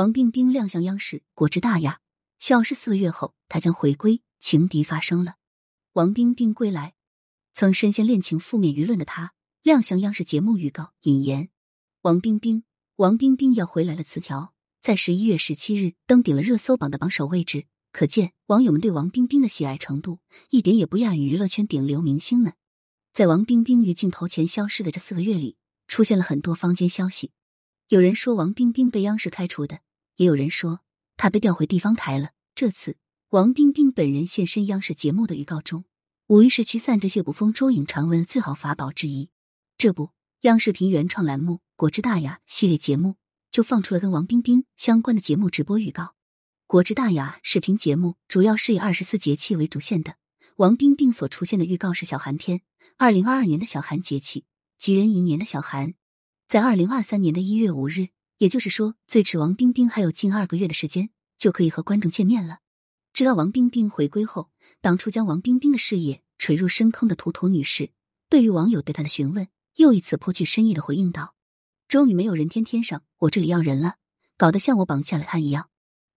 王冰冰亮相央视，果之大雅。消失四个月后，她将回归。情敌发生了，王冰冰归来。曾深陷恋情负面舆论的她，亮相央视节目预告，引言：“王冰冰，王冰冰要回来了。”词条在十一月十七日登顶了热搜榜的榜首位置，可见网友们对王冰冰的喜爱程度一点也不亚于娱乐圈顶流明星们。在王冰冰于镜头前消失的这四个月里，出现了很多坊间消息。有人说王冰冰被央视开除的，也有人说他被调回地方台了。这次王冰冰本人现身央视节目的预告中，无疑是驱散这些捕风捉影传闻的最好法宝之一。这不，央视频原创栏目《国之大雅》系列节目就放出了跟王冰冰相关的节目直播预告。《国之大雅》视频节目主要是以二十四节气为主线的，王冰冰所出现的预告是小寒天，二零二二年的小寒节气，吉人寅年的小寒。在二零二三年的一月五日，也就是说，最迟王冰冰还有近二个月的时间就可以和观众见面了。直到王冰冰回归后，当初将王冰冰的事业垂入深坑的图图女士，对于网友对她的询问，又一次颇具深意的回应道：“终于没有人天天上我这里要人了，搞得像我绑架了他一样。”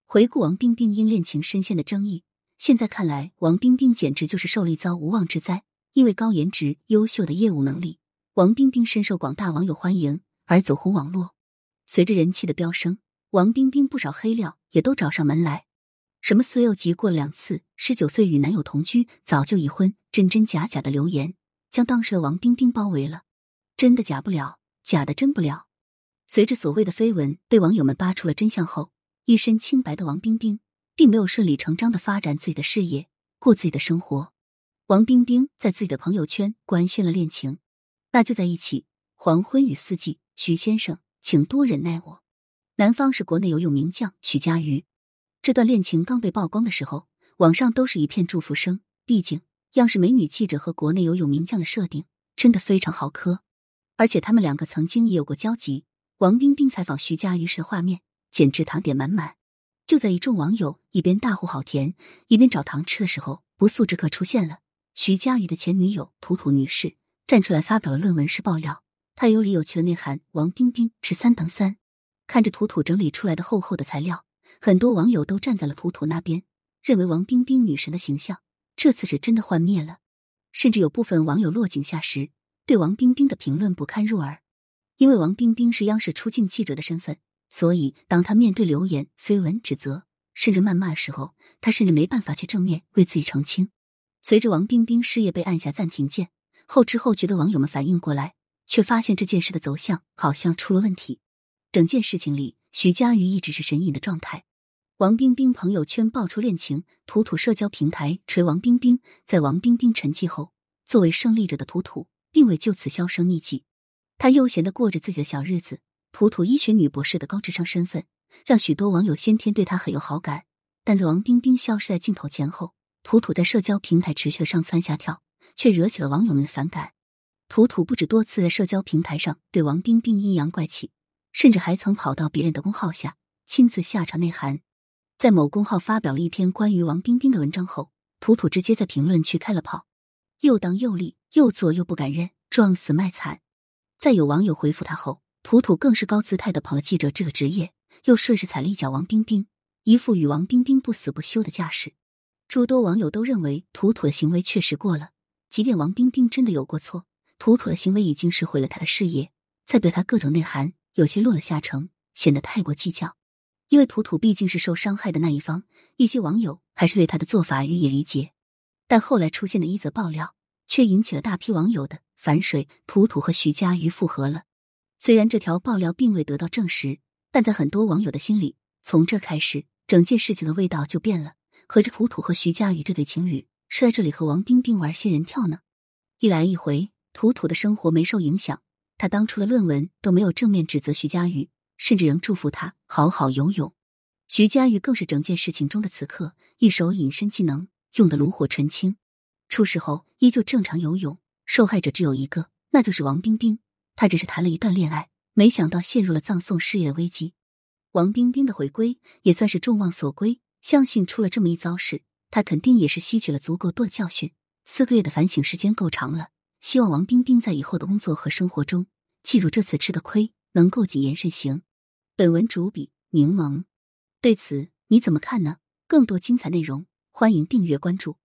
回顾王冰冰因恋情深陷的争议，现在看来，王冰冰简直就是受了一遭无妄之灾。因为高颜值、优秀的业务能力。王冰冰深受广大网友欢迎，而走红网络。随着人气的飙升，王冰冰不少黑料也都找上门来。什么四六级过了两次，十九岁与男友同居，早就已婚，真真假假的流言将当时的王冰冰包围了。真的假不了，假的真不了。随着所谓的绯闻被网友们扒出了真相后，一身清白的王冰冰并没有顺理成章的发展自己的事业，过自己的生活。王冰冰在自己的朋友圈官宣了恋情。那就在一起。黄昏与四季，徐先生，请多忍耐我。男方是国内游泳名将徐嘉余。这段恋情刚被曝光的时候，网上都是一片祝福声。毕竟央视美女记者和国内游泳名将的设定真的非常好磕，而且他们两个曾经也有过交集。王冰冰采访徐嘉余时的画面简直糖点满满。就在一众网友一边大呼好甜，一边找糖吃的时候，不速之客出现了。徐嘉余的前女友图图女士。站出来发表了论文式爆料，太有理有据的内涵。王冰冰是三等三。看着图图整理出来的厚厚的材料，很多网友都站在了图图那边，认为王冰冰女神的形象这次是真的幻灭了。甚至有部分网友落井下石，对王冰冰的评论不堪入耳。因为王冰冰是央视出镜记者的身份，所以当她面对流言、绯闻、指责，甚至谩骂的时候，她甚至没办法去正面为自己澄清。随着王冰冰事业被按下暂停键。后知后觉的网友们反应过来，却发现这件事的走向好像出了问题。整件事情里，徐佳瑜一直是神隐的状态。王冰冰朋友圈爆出恋情，图图社交平台锤王冰冰。在王冰冰沉寂后，作为胜利者的图图并未就此销声匿迹，他悠闲的过着自己的小日子。图图医学女博士的高智商身份，让许多网友先天对她很有好感。但在王冰冰消失在镜头前后，图图在社交平台持续的上蹿下跳。却惹起了网友们的反感。图图不止多次在社交平台上对王冰冰阴阳怪气，甚至还曾跑到别人的公号下亲自下场内涵。在某公号发表了一篇关于王冰冰的文章后，图图直接在评论区开了炮，又当又立，又做又不敢认，撞死卖惨。在有网友回复他后，图图更是高姿态的捧了记者这个职业，又顺势踩了一脚王冰冰，一副与王冰冰不死不休的架势。诸多网友都认为图图的行为确实过了。即便王冰冰真的有过错，图图的行为已经是毁了他的事业，再对他各种内涵，有些落了下乘，显得太过计较。因为图图毕竟是受伤害的那一方，一些网友还是对他的做法予以理解。但后来出现的一则爆料，却引起了大批网友的反水。图图和徐佳瑜复合了，虽然这条爆料并未得到证实，但在很多网友的心里，从这开始，整件事情的味道就变了。合着图图和徐佳瑜这对情侣。是在这里和王冰冰玩仙人跳呢，一来一回，土土的生活没受影响。他当初的论文都没有正面指责徐佳玉，甚至仍祝福他好好游泳。徐佳玉更是整件事情中的此刻，一手隐身技能用的炉火纯青。出事后依旧正常游泳，受害者只有一个，那就是王冰冰。他只是谈了一段恋爱，没想到陷入了葬送事业的危机。王冰冰的回归也算是众望所归，相信出了这么一遭事。他肯定也是吸取了足够多的教训，四个月的反省时间够长了。希望王冰冰在以后的工作和生活中，记住这次吃的亏，能够谨言慎行。本文主笔柠檬。对此你怎么看呢？更多精彩内容，欢迎订阅关注。